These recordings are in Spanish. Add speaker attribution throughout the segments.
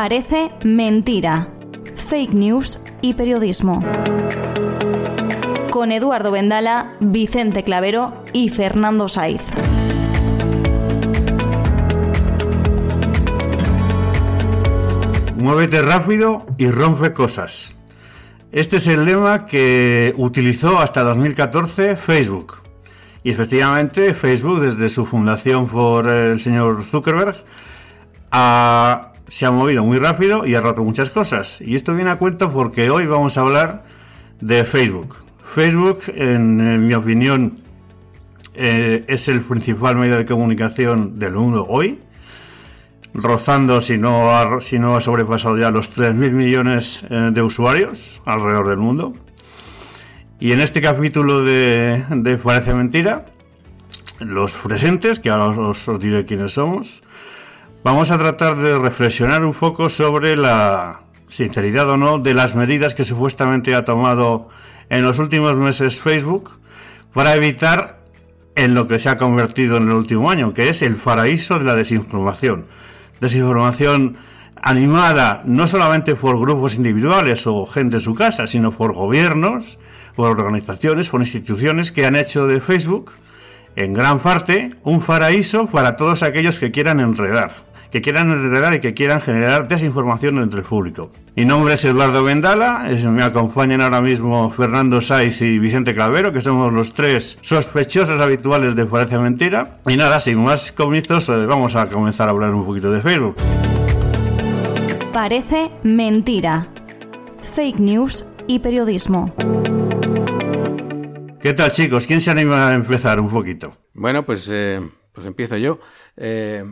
Speaker 1: Parece mentira. Fake news y periodismo. Con Eduardo Vendala, Vicente Clavero y Fernando Saiz.
Speaker 2: Muévete rápido y rompe cosas. Este es el lema que utilizó hasta 2014 Facebook. Y efectivamente Facebook, desde su fundación por el señor Zuckerberg, se ha movido muy rápido y ha roto muchas cosas. Y esto viene a cuento porque hoy vamos a hablar de Facebook. Facebook, en, mi opinión, eh, es el principal medio de comunicación del mundo hoy rozando, si no ha, si no ha sobrepasado ya los 3.000 millones eh, de usuarios alrededor del mundo. Y en este capítulo de, de Parece Mentira, los presentes, que ahora os, os, diré quiénes somos, vamos a tratar de reflexionar un poco sobre la sinceridad o no de las medidas que supuestamente ha tomado en los últimos meses Facebook para evitar en lo que se ha convertido en el último año, que es el paraíso de la desinformación. Desinformación animada no solamente por grupos individuales o gente en su casa, sino por gobiernos, por organizaciones, por instituciones que han hecho de Facebook, en gran parte, un paraíso para todos aquellos que quieran enredar que quieran enredar y que quieran generar desinformación entre el público. Mi nombre es Eduardo Vendala, me acompañan ahora mismo Fernando Saiz y Vicente Clavero, que somos los tres sospechosos habituales de Parece Mentira. Y nada, sin más comienzos, eh, vamos a comenzar a hablar un poquito de Facebook.
Speaker 1: Parece Mentira. Fake news y periodismo.
Speaker 2: ¿Qué tal chicos? ¿Quién se anima a empezar un poquito?
Speaker 3: Bueno, pues, eh, pues empiezo yo. Eh,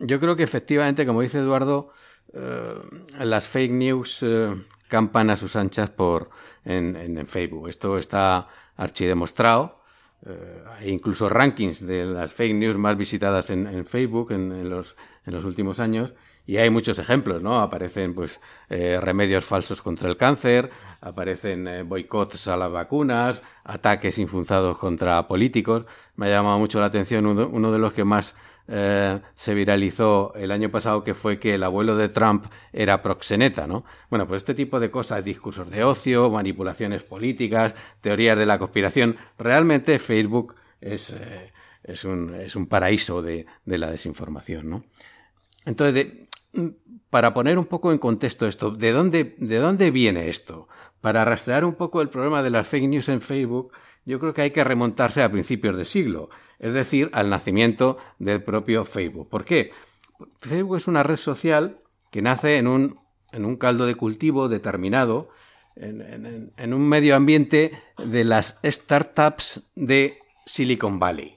Speaker 3: yo creo que efectivamente, como dice Eduardo, eh, las fake news eh, campan a sus anchas por en, Facebook. Esto está archidemostrado. Eh, hay incluso rankings de las fake news más visitadas en, Facebook en, los, en los últimos años. Y hay muchos ejemplos, ¿no? Aparecen, pues, remedios falsos contra el cáncer, aparecen boicots a las vacunas, ataques infundados contra políticos. Me ha llamado mucho la atención uno de los que más eh, se viralizó el año pasado que fue que el abuelo de Trump era proxeneta, ¿no? Bueno, pues este tipo de cosas, discursos de ocio, manipulaciones políticas, teorías de la conspiración, realmente Facebook es, eh, es, un, es un, paraíso de, de, la desinformación, ¿no? Entonces, para poner un poco en contexto esto, ¿de dónde, ¿de dónde viene esto? Para rastrear un poco el problema de las fake news en Facebook, yo creo que hay que remontarse a principios de siglo es decir, al nacimiento del propio Facebook. ¿Por qué? Facebook es una red social que nace en un, en un caldo de cultivo determinado, en, un medio ambiente de las startups de Silicon Valley,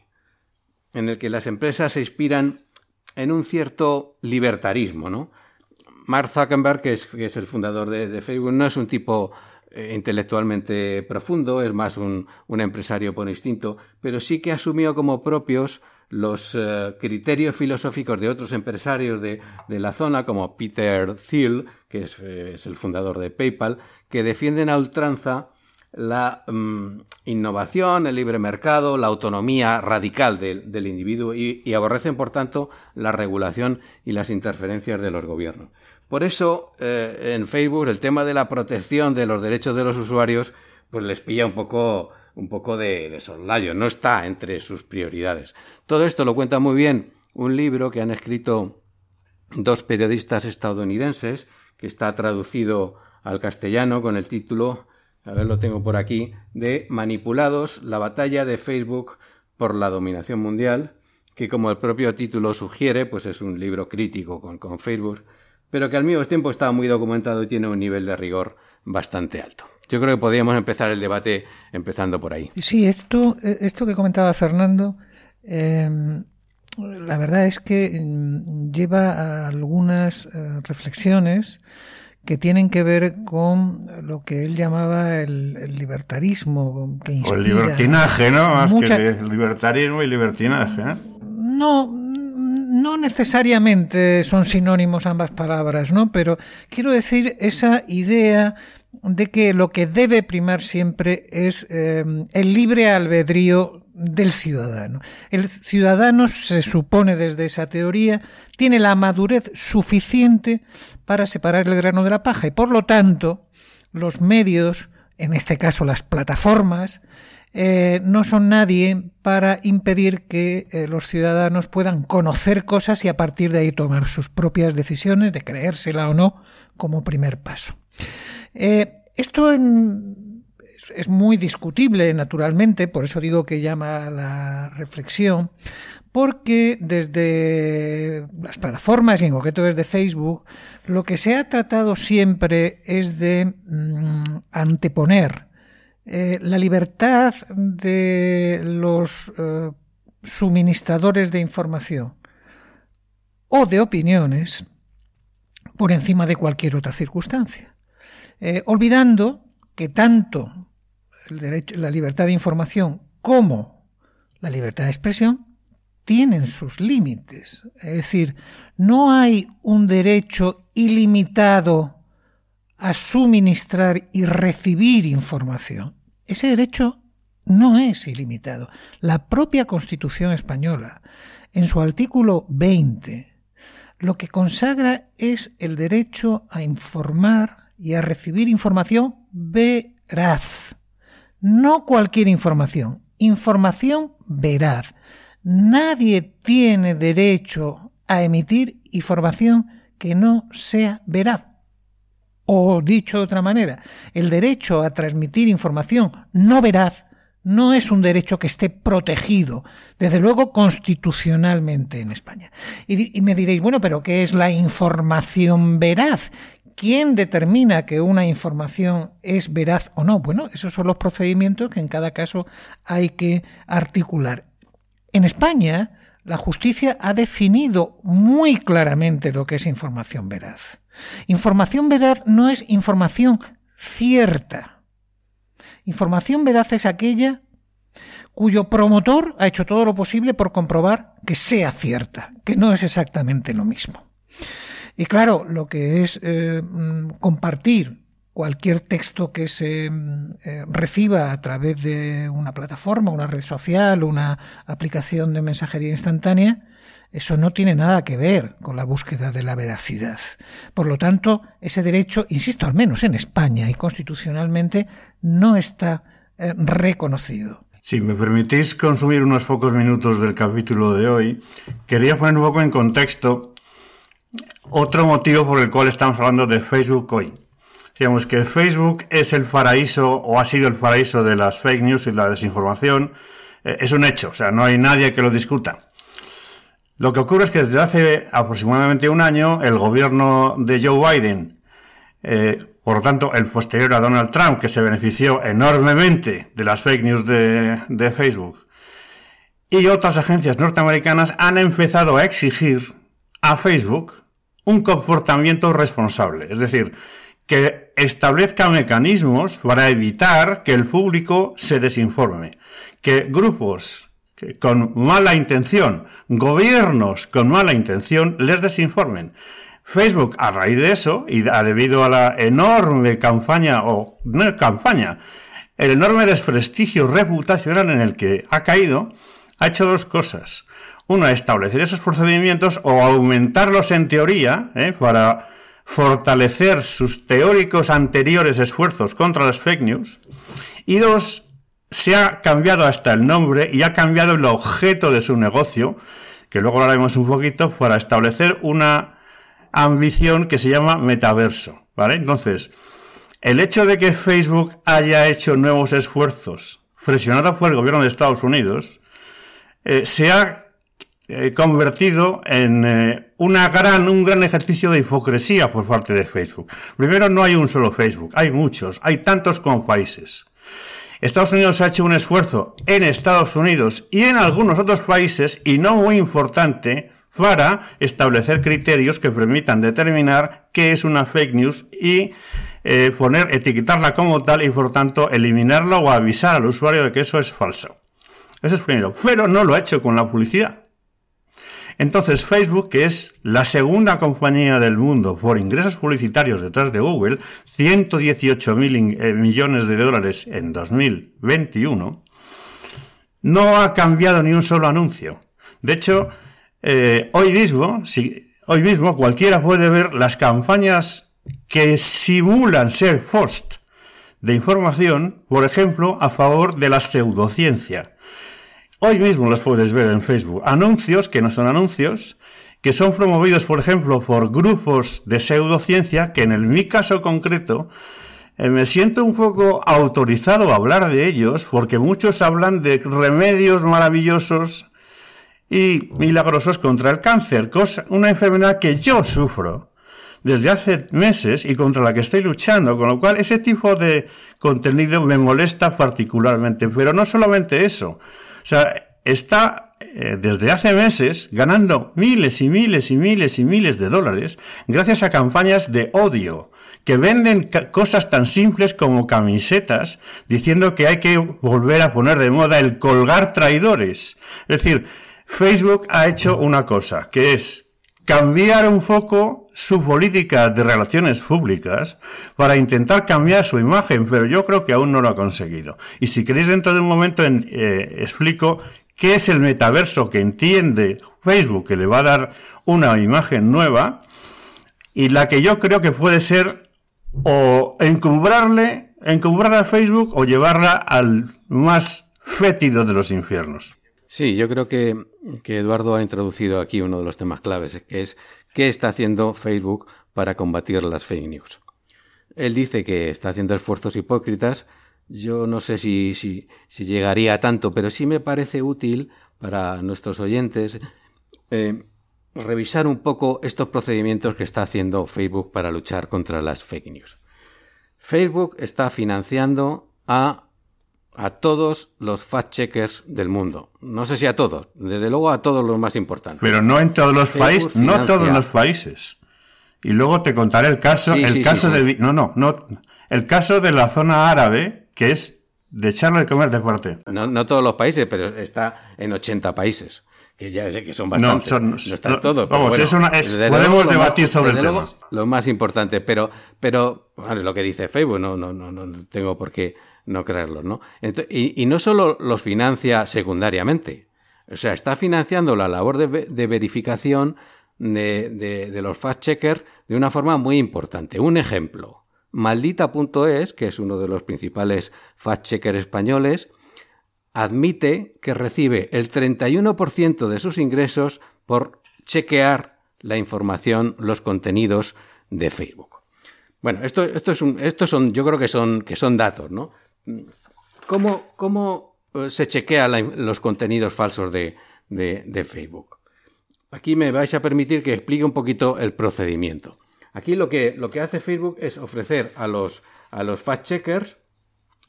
Speaker 3: en el que las empresas se inspiran en un cierto libertarismo, ¿no? Mark Zuckerberg, que es, el fundador de, Facebook, no es un tipo eh, intelectualmente profundo, es más un, empresario por instinto, pero sí que asumió como propios los eh, criterios filosóficos de otros empresarios de, la zona, como Peter Thiel, que eh, es, el fundador de PayPal, que defienden a ultranza la mm, innovación, el libre mercado, la autonomía radical del individuo y, aborrecen, por tanto, la regulación y las interferencias de los gobiernos. Por eso, eh, en Facebook, el tema de la protección de los derechos de los usuarios, pues les pilla un poco, un poco de, de soslayo, no está entre sus prioridades. Todo esto lo cuenta muy bien un libro que han escrito dos periodistas estadounidenses, que está traducido al castellano con el título, a ver, lo tengo por aquí, de Manipulados, la batalla de Facebook por la dominación mundial, que como el propio título sugiere, pues es un libro crítico con, con Facebook pero que al mismo tiempo está muy documentado y tiene un nivel de rigor bastante alto. Yo creo que podríamos empezar el debate empezando por ahí.
Speaker 4: Sí, esto, esto que comentaba Fernando, em, la verdad es que em, lleva a algunas eh, reflexiones que tienen que ver con lo que él llamaba el, libertarismo. Que
Speaker 2: o el libertinaje, ¿no? Más que libertarismo y libertinaje. ¿eh?
Speaker 4: No, no necesariamente son sinónimos ambas palabras, ¿no? Pero quiero decir esa idea de que lo que debe primar siempre es eh, el libre albedrío del ciudadano. El ciudadano se supone desde esa teoría tiene la madurez suficiente para separar el grano de la paja y por lo tanto los medios, en este caso las plataformas, eh, no son nadie para impedir que eh, los ciudadanos puedan conocer cosas y a partir de ahí tomar sus propias decisiones de creérsela o no como primer paso. Eh, esto es muy discutible, naturalmente, por eso digo que llama a la reflexión, porque desde las plataformas y en concreto desde Facebook, lo que se ha tratado siempre es de mm, anteponer eh, la libertad de los eh, suministradores de información o de opiniones por encima de cualquier otra circunstancia, eh, olvidando que tanto el derecho, la libertad de información como la libertad de expresión tienen sus límites. Es decir, no hay un derecho ilimitado a suministrar y recibir información. Ese derecho no es ilimitado. La propia Constitución española, en su artículo 20, lo que consagra es el derecho a informar y a recibir información veraz. No cualquier información, información veraz. Nadie tiene derecho a emitir información que no sea veraz. O dicho de otra manera, el derecho a transmitir información no veraz no es un derecho que esté protegido, desde luego constitucionalmente en España. Y, me diréis, bueno, pero ¿qué es la información veraz? ¿Quién determina que una información es veraz o no? Bueno, esos son los procedimientos que en cada caso hay que articular. En España, la justicia ha definido muy claramente lo que es información veraz. Información veraz no es información cierta. Información veraz es aquella cuyo promotor ha hecho todo lo posible por comprobar que sea cierta, que no es exactamente lo mismo. Y claro, lo que es eh, mm, compartir cualquier texto que se mm, eh, reciba a través de una plataforma, una red social, una aplicación de mensajería instantánea, eso no tiene nada que ver con la búsqueda de la veracidad. Por lo tanto, ese derecho, insisto, al menos en España y constitucionalmente, no está eh, reconocido.
Speaker 2: Si me permitís consumir unos pocos minutos del capítulo de hoy, quería poner un poco en contexto otro motivo por el cual estamos hablando de Facebook hoy. Digamos que Facebook es el paraíso o ha sido el paraíso de las fake news y la desinformación. Eh, es un hecho, o sea, no hay nadie que lo discuta. Lo que ocurre es que desde hace aproximadamente un año el gobierno de Joe Biden, eh, por lo tanto el posterior a Donald Trump, que se benefició enormemente de las fake news de, de Facebook, y otras agencias norteamericanas han empezado a exigir a Facebook un comportamiento responsable, es decir, que establezca mecanismos para evitar que el público se desinforme, que grupos con mala intención, gobiernos con mala intención, les desinformen. Facebook, a raíz de eso, y debido a la enorme campaña, o no campaña, el enorme desprestigio reputacional en el que ha caído, ha hecho dos cosas. Una, establecer esos procedimientos o aumentarlos en teoría ¿eh? para fortalecer sus teóricos anteriores esfuerzos contra las fake news. Y dos, se ha cambiado hasta el nombre y ha cambiado el objeto de su negocio, que luego lo haremos un poquito, para establecer una ambición que se llama metaverso. ¿Vale? Entonces, el hecho de que Facebook haya hecho nuevos esfuerzos, presionado por el gobierno de Estados Unidos, eh, se ha convertido en eh, una gran, un gran ejercicio de hipocresía por parte de Facebook. Primero, no hay un solo Facebook, hay muchos, hay tantos como países. Estados Unidos ha hecho un esfuerzo en Estados Unidos y en algunos otros países, y no muy importante, para establecer criterios que permitan determinar qué es una fake news y eh, poner, etiquetarla como tal y por tanto eliminarla o avisar al usuario de que eso es falso. Eso es primero. Pero no lo ha hecho con la publicidad. Entonces Facebook, que es la segunda compañía del mundo por ingresos publicitarios detrás de Google, 118 mil eh, millones de dólares en 2021, no ha cambiado ni un solo anuncio. De hecho, eh, hoy mismo, hoy mismo cualquiera puede ver las campañas que simulan ser post de información, por ejemplo, a favor de la pseudociencia. Hoy mismo los puedes ver en Facebook. Anuncios que no son anuncios, que son promovidos, por ejemplo, por grupos de pseudociencia, que en el, mi caso concreto eh, me siento un poco autorizado a hablar de ellos, porque muchos hablan de remedios maravillosos y milagrosos contra el cáncer, cosa, una enfermedad que yo sufro desde hace meses y contra la que estoy luchando, con lo cual ese tipo de contenido me molesta particularmente. Pero no solamente eso, sea, está eh, desde hace meses ganando miles y miles y miles y miles de dólares gracias a campañas de odio que venden cosas tan simples como camisetas diciendo que hay que volver a poner de moda el colgar traidores. Es decir, Facebook ha hecho una cosa, que es cambiar un poco su política de relaciones públicas para intentar cambiar su imagen, pero yo creo que aún no lo ha conseguido. Y si queréis dentro de un momento eh, explico qué es el metaverso que entiende Facebook, que le va a dar una imagen nueva, y la que yo creo que puede ser o encumbrarle, encumbrar a Facebook o llevarla al más fétido de los infiernos.
Speaker 3: Sí, yo creo que, Eduardo ha introducido aquí uno de los temas claves, que es qué está haciendo Facebook para combatir las fake news. Él dice que está haciendo esfuerzos hipócritas. Yo no sé si, si, si llegaría a tanto, pero sí me parece útil para nuestros oyentes eh, revisar un poco estos procedimientos que está haciendo Facebook para luchar contra las fake news. Facebook está financiando a a todos los fact-checkers del mundo. No sé si a todos, desde luego a todos los más importantes.
Speaker 2: Pero no en todos los países, no todos los países. Y luego te contaré el caso, el caso de no, no, no, el caso de la zona árabe, que es de echarlo de comer de fuerte.
Speaker 3: No, no todos los países, pero está en 80 países. Que ya sé que son bastantes. No, son, no están todos.
Speaker 2: Vamos, es una, podemos debatir sobre el tema.
Speaker 3: Lo más importante, pero, pero, vale, lo que dice Facebook, no, no, no, no tengo por qué no creerlo, ¿no? y, no solo los financia secundariamente, o sea, está financiando la labor de, verificación de, de, los fact-checkers de una forma muy importante. Un ejemplo, maldita.es, que es uno de los principales fact-checkers españoles, admite que recibe el 31% de sus ingresos por chequear la información, los contenidos de Facebook. Bueno, esto, esto es un, estos son, yo creo que son, que son datos, ¿no? ¿Cómo, cómo eh, se chequean los contenidos falsos de, Facebook? Aquí me vais a permitir que explique un poquito el procedimiento. Aquí lo que, lo que hace Facebook es ofrecer a los, a los fact-checkers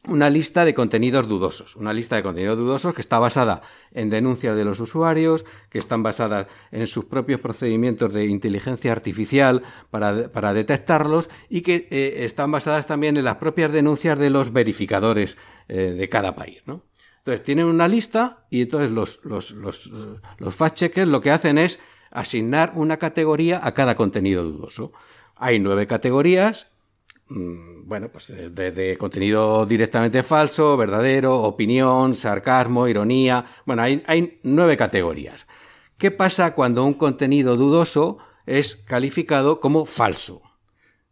Speaker 3: una lista de contenidos dudosos, una lista de contenidos dudosos que está basada en denuncias de los usuarios, que están basadas en sus propios procedimientos de inteligencia artificial para, detectarlos y que eh, están basadas también en las propias denuncias de los verificadores eh, de cada país. Entonces tienen una lista y entonces los, los, los, los fact-checkers lo que hacen es asignar una categoría a cada contenido dudoso. Hay nueve categorías bueno, pues de, contenido directamente falso, verdadero, opinión, sarcasmo, ironía. Bueno, hay, hay nueve categorías. ¿Qué pasa cuando un contenido dudoso es calificado como falso?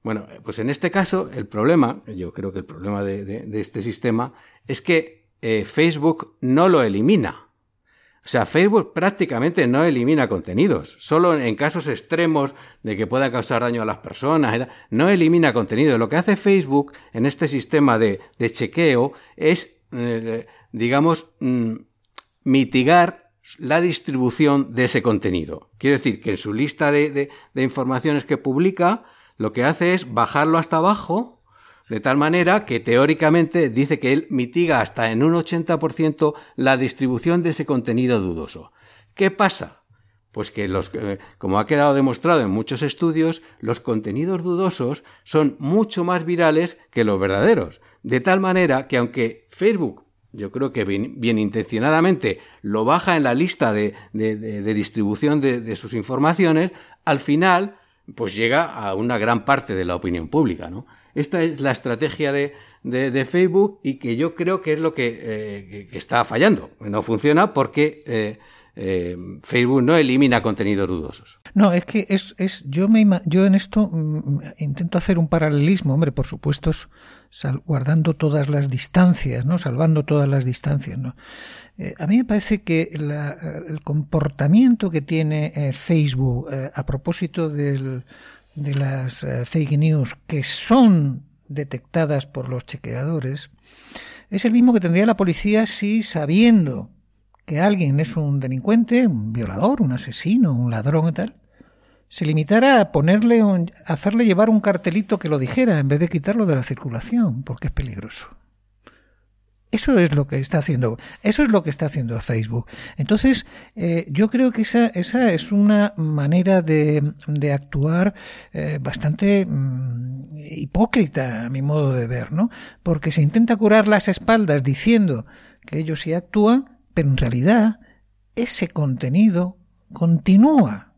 Speaker 3: Bueno, pues en este caso el problema, yo creo que el problema de, este sistema es que eh, Facebook no lo elimina. O sea, Facebook prácticamente no elimina contenidos, solo en casos extremos de que pueda causar daño a las personas, no elimina contenido. Lo que hace Facebook en este sistema de, chequeo es, eh, digamos, mm, mitigar la distribución de ese contenido. Quiere decir que en su lista de informaciones que publica, lo que hace es bajarlo hasta abajo de tal manera que teóricamente dice que él mitiga hasta en un 80% la distribución de ese contenido dudoso. ¿Qué pasa? Pues que los, eh, como ha quedado demostrado en muchos estudios, los contenidos dudosos son mucho más virales que los verdaderos. De tal manera que aunque Facebook, yo creo que bien, intencionadamente, lo baja en la lista de, distribución de, sus informaciones, al final, pues llega a una gran parte de la opinión pública, ¿no? Esta es la estrategia de, de, Facebook y que yo creo que es lo que, eh, está fallando. No funciona porque eh, eh, Facebook no elimina contenidos dudosos.
Speaker 4: No, es que es, es yo me yo en esto mm, intento hacer un paralelismo, hombre, por supuesto, guardando todas las distancias, ¿no? Salvando todas las distancias, a mí me parece que el comportamiento que tiene Facebook a propósito de las fake news que son detectadas por los chequeadores es el mismo que tendría la policía si sabiendo que alguien es un delincuente, un violador, un asesino, un ladrón y tal, se limitara a ponerle, hacerle llevar un cartelito que lo dijera en vez de quitarlo de la circulación, porque es peligroso. Eso es lo que está haciendo, eso es lo que está haciendo Facebook. Entonces, eh, yo creo que esa, esa es una manera de, de actuar eh, bastante mm, hipócrita, a mi modo de ver, ¿no? Porque se intenta curar las espaldas diciendo que ellos sí actúan, pero en realidad ese contenido continúa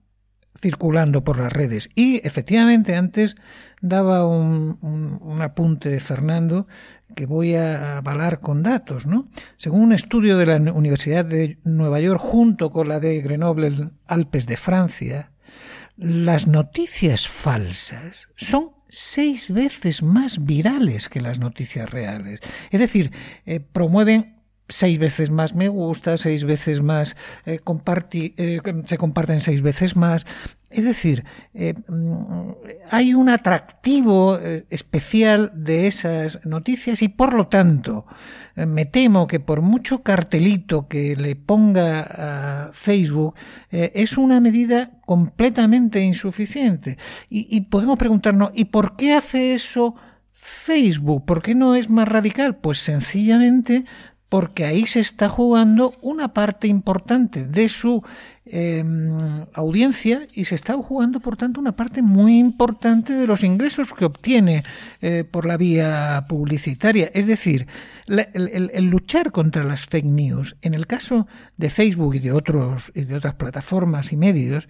Speaker 4: circulando por las redes. Y efectivamente antes daba un, un, apunte Fernando que voy a avalar con datos, ¿no? Según un estudio de la Universidad de Nueva York junto con la de Grenoble Alpes de Francia, las noticias falsas son seis veces más virales que las noticias reales. Es decir, eh, promueven seis veces más me gusta, seis veces más eh, eh, se comparten seis veces más. Es decir, eh, mm, hay un atractivo especial de esas noticias y por lo tanto me temo que por mucho cartelito que le ponga a Facebook es una medida completamente insuficiente. Y, y podemos preguntarnos, ¿y por qué hace eso? Facebook, ¿por qué no es más radical? Pues sencillamente porque ahí se está jugando una parte importante de su em, audiencia y se está jugando, por tanto, una parte muy importante de los ingresos que obtiene eh, por la vía publicitaria. Es decir, el, luchar contra las fake news, en el caso de Facebook y de, otros, y de otras plataformas y medios,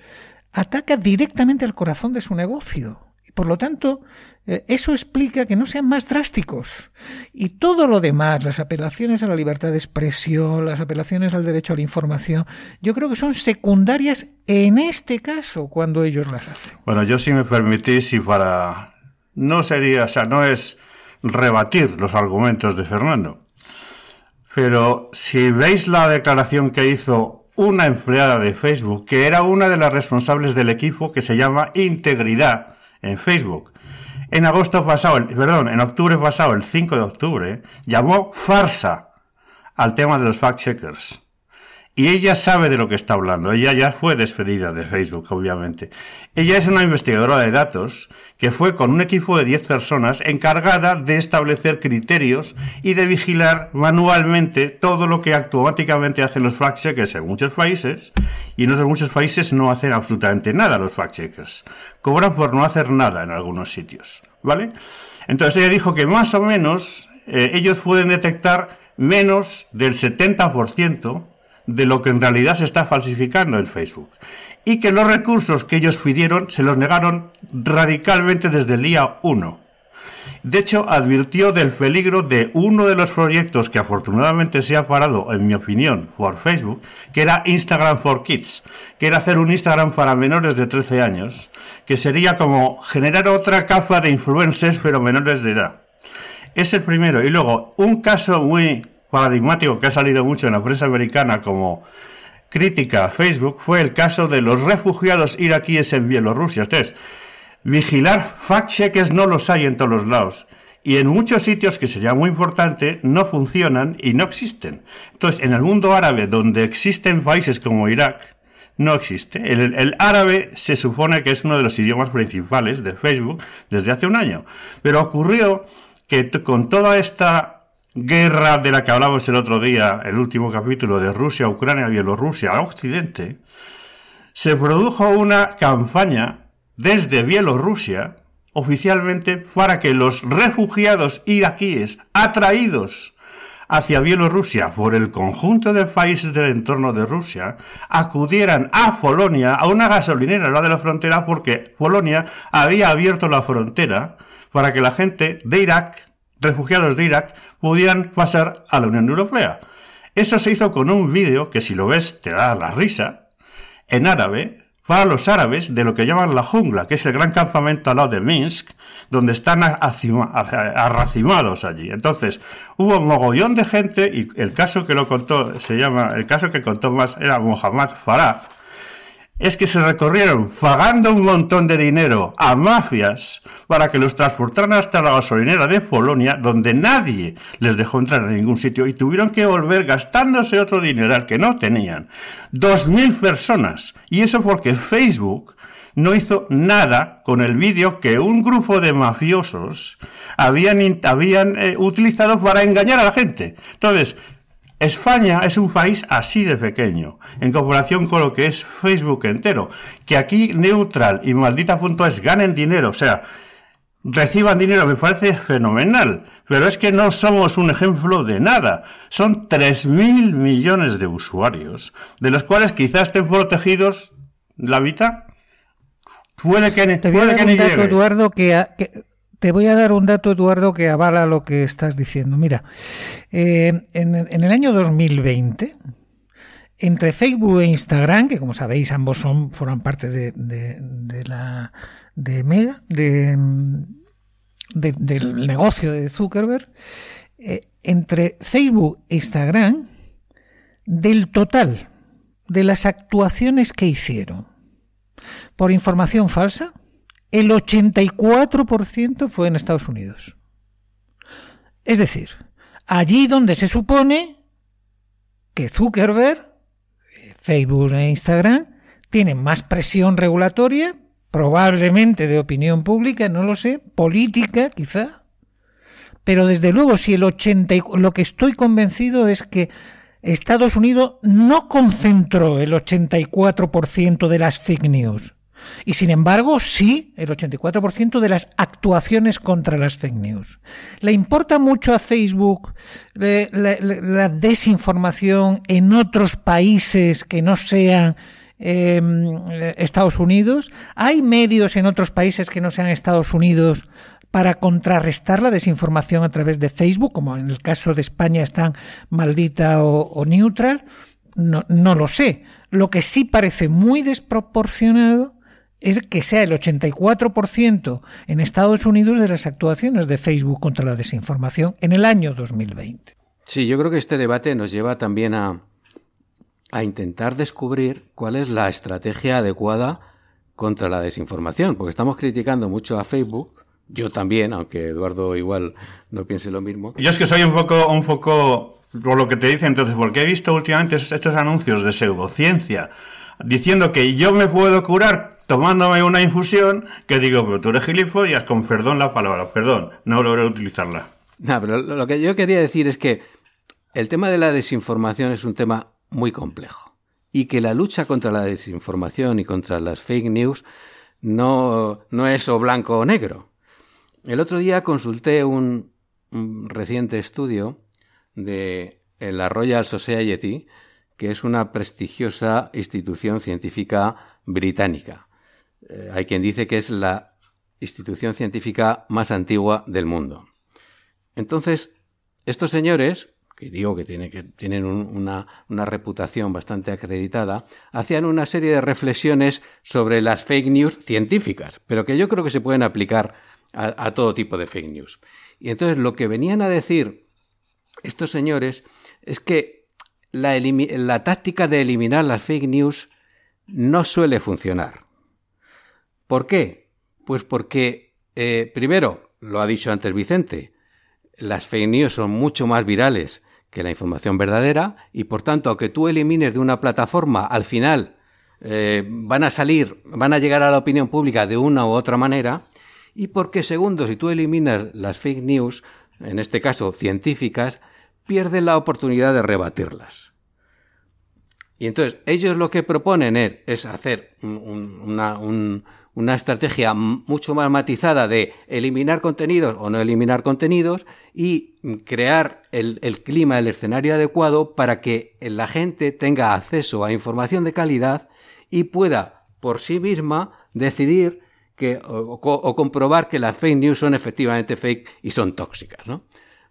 Speaker 4: ataca directamente al corazón de su negocio. Por lo tanto, eh, eso explica que no sean más drásticos. Y todo lo demás, las apelaciones a la libertad de expresión, las apelaciones al derecho a la información, yo creo que son secundarias en este caso cuando ellos las hacen.
Speaker 2: Bueno, yo si me permitís, y para... No sería, o sea, no es rebatir los argumentos de Fernando. Pero si veis la declaración que hizo una empleada de Facebook, que era una de las responsables del equipo que se llama Integridad en Facebook, en agosto pasado, perdón, en octubre pasado, el 5 de octubre, llamó farsa al tema de los fact-checkers. Y ella sabe de lo que está hablando. Ella ya fue despedida de Facebook, obviamente. Ella es una investigadora de datos que fue con un equipo de 10 personas encargada de establecer criterios y de vigilar manualmente todo lo que automáticamente hacen los fact-checkers en muchos países. Y en otros muchos países no hacen absolutamente nada los fact-checkers. Cobran por no hacer nada en algunos sitios. ¿Vale? Entonces ella dijo que más o menos eh, ellos pueden detectar menos del 70% de lo que en realidad se está falsificando en Facebook. Y que los recursos que ellos pidieron se los negaron radicalmente desde el día 1. De hecho, advirtió del peligro de uno de los proyectos que afortunadamente se ha parado, en mi opinión, por Facebook, que era Instagram for Kids, que era hacer un Instagram para menores de 13 años, que sería como generar otra capa de influencers pero menores de edad. Es el primero. Y luego, un caso muy paradigmático que ha salido mucho en la prensa americana como crítica a Facebook fue el caso de los refugiados iraquíes en Bielorrusia. Ustedes, vigilar fact-checkers no los hay en todos los lados. Y en muchos sitios que sería muy importante no funcionan y no existen. Entonces, en el mundo árabe, donde existen países como Irak, no existe. El, árabe se supone que es uno de los idiomas principales de Facebook desde hace un año. Pero ocurrió que con toda esta guerra de la que hablamos el otro día, el último capítulo de Rusia, Ucrania, Bielorrusia, Occidente, se produjo una campaña desde Bielorrusia oficialmente para que los refugiados iraquíes atraídos hacia Bielorrusia por el conjunto de países del entorno de Rusia acudieran a Polonia, a una gasolinera la de la frontera, porque Polonia había abierto la frontera para que la gente de Irak refugiados de Irak pudieran pasar a la Unión Europea. Eso se hizo con un vídeo que si lo ves te da la risa, en árabe, para los árabes de lo que llaman la jungla, que es el gran campamento al lado de Minsk, donde están arracimados allí. Entonces, hubo un mogollón de gente y el caso que lo contó, se llama, el caso que contó más era Mohammad Farah, es que se recorrieron pagando un montón de dinero a mafias para que los transportaran hasta la gasolinera de Polonia, donde nadie les dejó entrar en ningún sitio y tuvieron que volver gastándose otro dinero al que no tenían. Dos mil personas. Y eso porque Facebook no hizo nada con el vídeo que un grupo de mafiosos habían, habían eh, utilizado para engañar a la gente. Entonces, España es un país así de pequeño, en comparación con lo que es Facebook entero. Que aquí Neutral y Maldita.es ganen dinero, o sea, reciban dinero, me parece fenomenal. Pero es que no somos un ejemplo de nada. Son 3.000 millones de usuarios, de los cuales quizás estén protegidos la mitad. Puede que,
Speaker 4: Te puede que Eduardo, que, que te voy a dar un dato, Eduardo, que avala lo que estás diciendo. Mira, eh, en, el año 2020, entre Facebook e Instagram, que como sabéis ambos son forman parte de, la de Mega, del negocio de Zuckerberg, eh, entre Facebook e Instagram, del total de las actuaciones que hicieron por información falsa, el 84% fue en Estados Unidos. Es decir, allí donde se supone que Zuckerberg, Facebook e Instagram tienen más presión regulatoria, probablemente de opinión pública, no lo sé, política quizá, pero desde luego si el 80 lo que estoy convencido es que Estados Unidos no concentró el 84% de las fake news. Y sin embargo, sí, el 84% de las actuaciones contra las fake news. ¿Le importa mucho a Facebook la, desinformación en otros países que no sean em, Estados Unidos? ¿Hay medios en otros países que no sean Estados Unidos para contrarrestar la desinformación a través de Facebook, como en el caso de España están Maldita o, o Neutral? No, no lo sé. Lo que sí parece muy desproporcionado es que sea el 84% en Estados Unidos de las actuaciones de Facebook contra la desinformación en el año 2020.
Speaker 3: Sí, yo creo que este debate nos lleva también a, a intentar descubrir cuál es la estrategia adecuada contra la desinformación, porque estamos criticando mucho a Facebook, yo también, aunque Eduardo igual no piense lo mismo.
Speaker 2: Yo es que soy un poco, un poco por lo que te dice entonces, porque he visto últimamente estos anuncios de pseudociencia diciendo que yo me puedo curar tomándome una infusión que digo, pero tú eres gilipollas, con perdón la palabra, perdón, no logré utilizarla.
Speaker 3: Pero lo que yo quería decir es que el tema de la desinformación es un tema muy complejo y que la lucha contra la desinformación y contra las fake news no, no es o blanco o negro. El otro día consulté un, un reciente estudio de la Royal Society, que es una prestigiosa institución científica británica. Eh, hay quien dice que es la institución científica más antigua del mundo. Entonces, estos señores, que digo que, que tienen una, reputación bastante acreditada, hacían una serie de reflexiones sobre las fake news científicas, pero que yo creo que se pueden aplicar a, todo tipo de fake news. Y entonces lo que venían a decir estos señores es que la táctica de eliminar las fake news no suele funcionar. ¿Por qué? Pues porque, eh, primero, lo ha dicho antes Vicente, las fake news son mucho más virales que la información verdadera y por tanto, aunque tú elimines de una plataforma, al final eh, van a salir, van a llegar a la opinión pública de una u otra manera y porque, segundo, si tú eliminas las fake news, en este caso científicas, pierdes la oportunidad de rebatirlas. Y entonces ellos lo que proponen es, hacer una, un, una estrategia mucho más matizada de eliminar contenidos o no eliminar contenidos y crear el, clima, el escenario adecuado para que la gente tenga acceso a información de calidad y pueda por sí misma decidir que, o, comprobar que las fake news son efectivamente fake y son tóxicas, ¿no?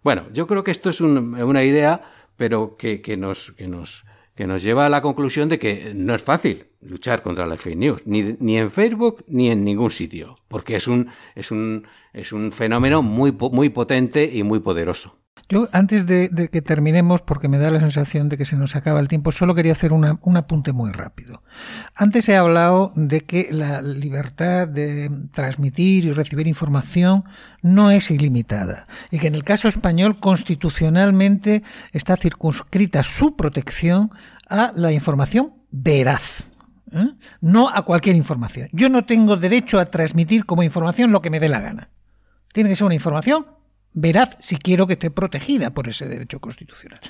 Speaker 3: Bueno, yo creo que esto es una idea, pero que, que, nos, que, nos, que nos lleva a la conclusión de que no es fácil luchar contra las fake news, ni, ni en Facebook ni en ningún sitio, porque es un, es un, es un fenómeno muy, muy potente y muy poderoso.
Speaker 4: Yo, antes de, que terminemos, porque me da la sensación de que se nos acaba el tiempo, solo quería hacer un apunte muy rápido. Antes he hablado de que la libertad de transmitir y recibir información no es ilimitada y que en el caso español constitucionalmente está circunscrita su protección a la información veraz. ¿eh? No a cualquier información. Yo no tengo derecho a transmitir como información lo que me dé la gana. Tiene que ser una información veraz si quiero que esté protegida por ese derecho constitucional.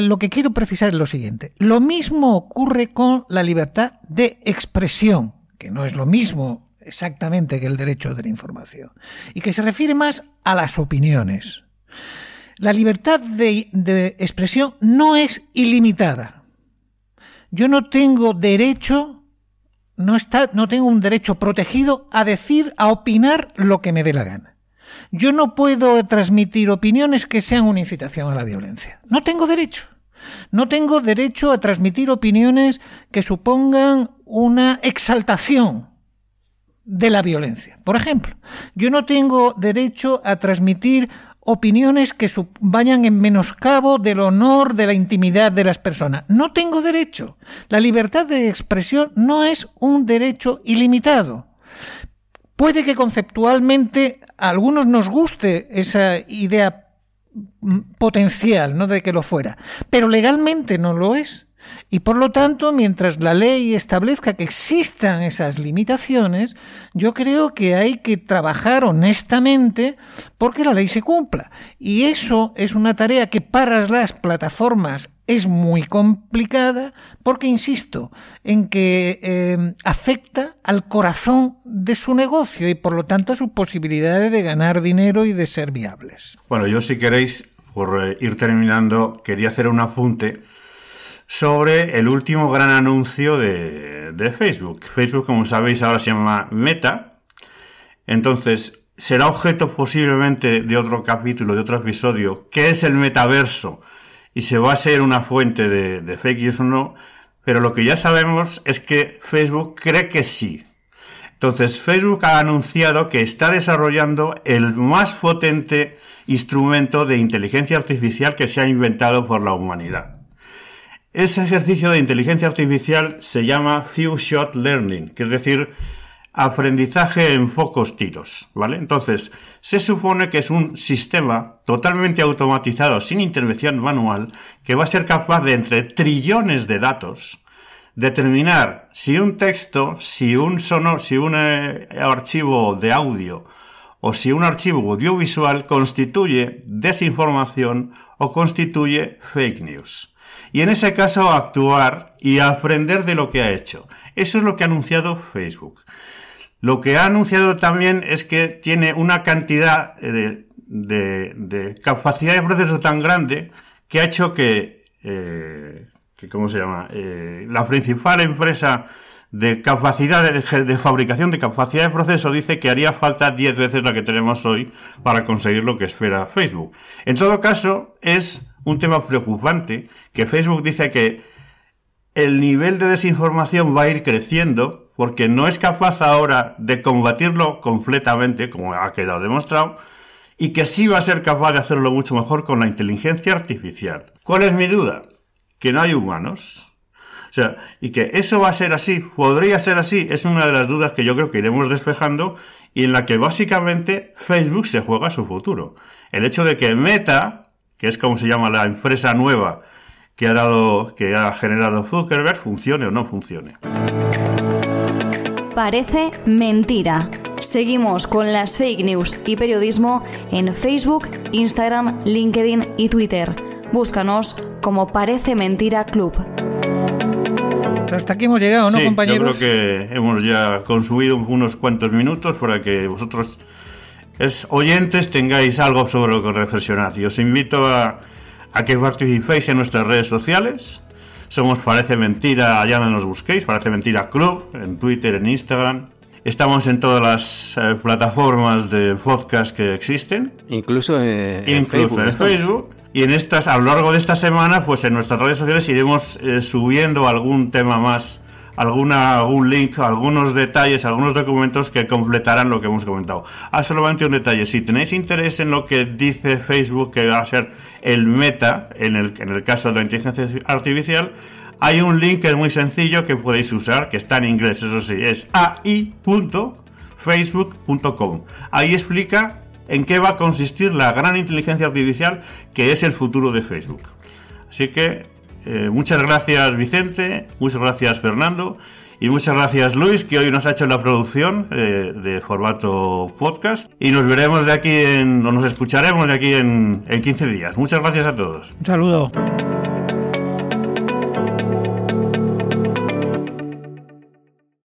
Speaker 4: lo que quiero precisar es lo siguiente. Lo mismo ocurre con la libertad de expresión, que no es lo mismo exactamente que el derecho de la información, y que se refiere más a las opiniones. La libertad de, de expresión no es ilimitada. Yo no tengo derecho, no, está, no tengo un derecho protegido a decir, a opinar lo que me dé la gana. Yo no puedo transmitir opiniones que sean una incitación a la violencia. No tengo derecho. No tengo derecho a transmitir opiniones que supongan una exaltación de la violencia. Por ejemplo, yo no tengo derecho a transmitir opiniones que vayan en menoscabo del honor, de la intimidad de las personas. No tengo derecho. La libertad de expresión no es un derecho ilimitado. Puede que conceptualmente a algunos nos guste esa idea potencial, no de que lo fuera, pero legalmente no lo es. Y por lo tanto, mientras la ley establezca que existan esas limitaciones, yo creo que hay que trabajar honestamente porque la ley se cumpla. Y eso es una tarea que para las plataformas es muy complicada porque, insisto, en que eh, afecta al corazón de su negocio y por lo tanto a sus posibilidades de ganar dinero y de ser viables.
Speaker 2: Bueno, yo si queréis, por eh, ir terminando, quería hacer un apunte sobre el último gran anuncio de, de Facebook. Facebook, como sabéis, ahora se llama Meta. Entonces, será objeto posiblemente de otro capítulo, de otro episodio, que es el metaverso y se va a ser una fuente de, fake news o no, pero lo que ya sabemos es que Facebook cree que sí. Entonces, Facebook ha anunciado que está desarrollando el más potente instrumento de inteligencia artificial que se ha inventado por la humanidad. Ese ejercicio de inteligencia artificial se llama Few Shot Learning, que es decir, aprendizaje en pocos tiros, ¿vale? Entonces, se supone que es un sistema totalmente automatizado, sin intervención manual, que va a ser capaz de, entre trillones de datos, determinar si un texto, si un sonoro, si un eh, archivo de audio o si un archivo audiovisual constituye desinformación o constituye fake news. Y en ese caso actuar y aprender de lo que ha hecho. Eso es lo que ha anunciado Facebook. Lo que ha anunciado también es que tiene una cantidad de, de, capacidad de proceso tan grande que ha hecho que, eh, ¿cómo se llama? Eh, la principal empresa de capacidad de, fabricación de capacidad de proceso dice que haría falta 10 veces la que tenemos hoy para conseguir lo que espera Facebook. En todo caso, es un tema preocupante que Facebook dice que el nivel de desinformación va a ir creciendo porque no es capaz ahora de combatirlo completamente, como ha quedado demostrado, y que sí va a ser capaz de hacerlo mucho mejor con la inteligencia artificial. ¿Cuál es mi duda? Que no hay humanos. O sea, y que eso va a ser así, podría ser así, es una de las dudas que yo creo que iremos despejando y en la que básicamente Facebook se juega su futuro. El hecho de que Meta, que es como se llama la empresa nueva que ha dado, que ha generado Zuckerberg, funcione o no funcione.
Speaker 1: Parece mentira. Seguimos con las fake news y periodismo en Facebook, Instagram, LinkedIn y Twitter. Búscanos como Parece Mentira Club.
Speaker 4: Hasta aquí hemos llegado, ¿no, compañeros?
Speaker 2: Yo creo que hemos ya consumido unos cuantos minutos para que vosotros, es, oyentes, tengáis algo sobre lo que reflexionar. Y os invito a, a que participéis en nuestras redes sociales somos Parece Mentira, allá donde nos busquéis, Parece Mentira Club, en Twitter, en Instagram. Estamos en todas las eh, plataformas de podcast que existen.
Speaker 3: Incluso, eh,
Speaker 2: en Facebook. En Facebook. Y en estas, a lo largo de esta semana, pues en nuestras redes sociales iremos eh, subiendo algún tema más, alguna, algún link, algunos detalles, algunos documentos que completarán lo que hemos comentado. Ah, solamente un detalle. Si tenéis interés en lo que dice Facebook que va a ser el meta, en el, en el caso de la inteligencia artificial, hay un link que es muy sencillo que podéis usar, que está en inglés, eso sí, es ai.facebook.com. Ahí explica en qué va a consistir la gran inteligencia artificial que es el futuro de Facebook. Así que eh, muchas gracias Vicente, muchas gracias Fernando y muchas gracias Luis que hoy nos ha hecho la producción eh, de formato podcast y nos veremos de aquí en, o nos escucharemos de aquí en, en 15 días. Muchas gracias a todos.
Speaker 4: Un saludo.